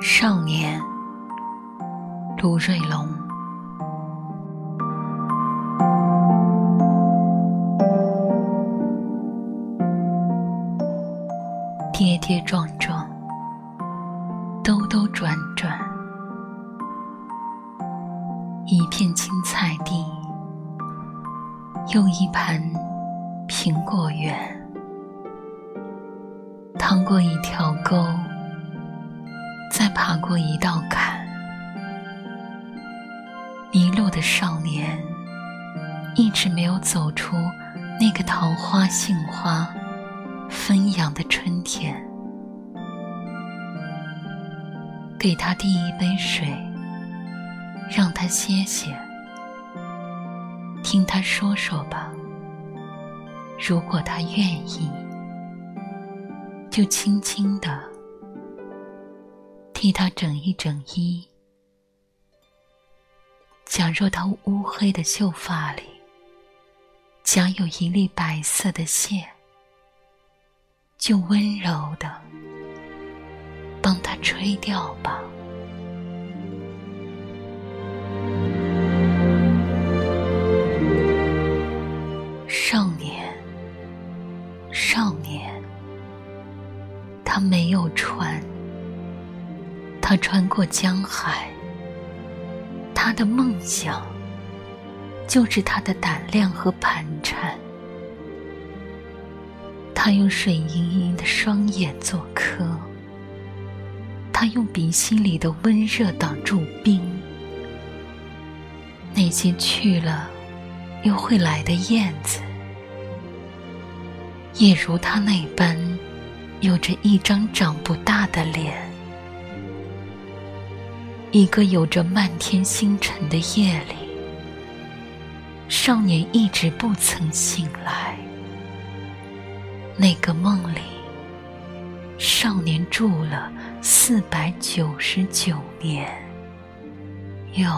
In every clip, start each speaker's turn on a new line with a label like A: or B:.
A: 少年，卢瑞龙。跌跌撞撞，兜兜转转，一片青菜地，又一盘苹果园，趟过一条沟，再爬过一道坎，迷路的少年一直没有走出那个桃花杏花。纷扬的春天，给他递一杯水，让他歇歇，听他说说吧。如果他愿意，就轻轻的替他整一整衣。假若他乌黑的秀发里，夹有一粒白色的线。就温柔的帮他吹掉吧，少年，少年，他没有船，他穿过江海，他的梦想就是他的胆量和盘缠。他用水盈盈的双眼做客，他用鼻息里的温热挡住冰。那些去了又会来的燕子，也如他那般，有着一张长不大一个有着漫天星辰的夜里，少年一直不曾醒来。那个梦里，少年住了四百九十九年，又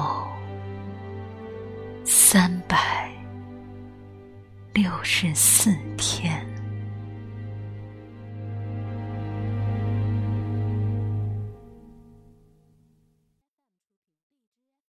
A: 三百六十四天。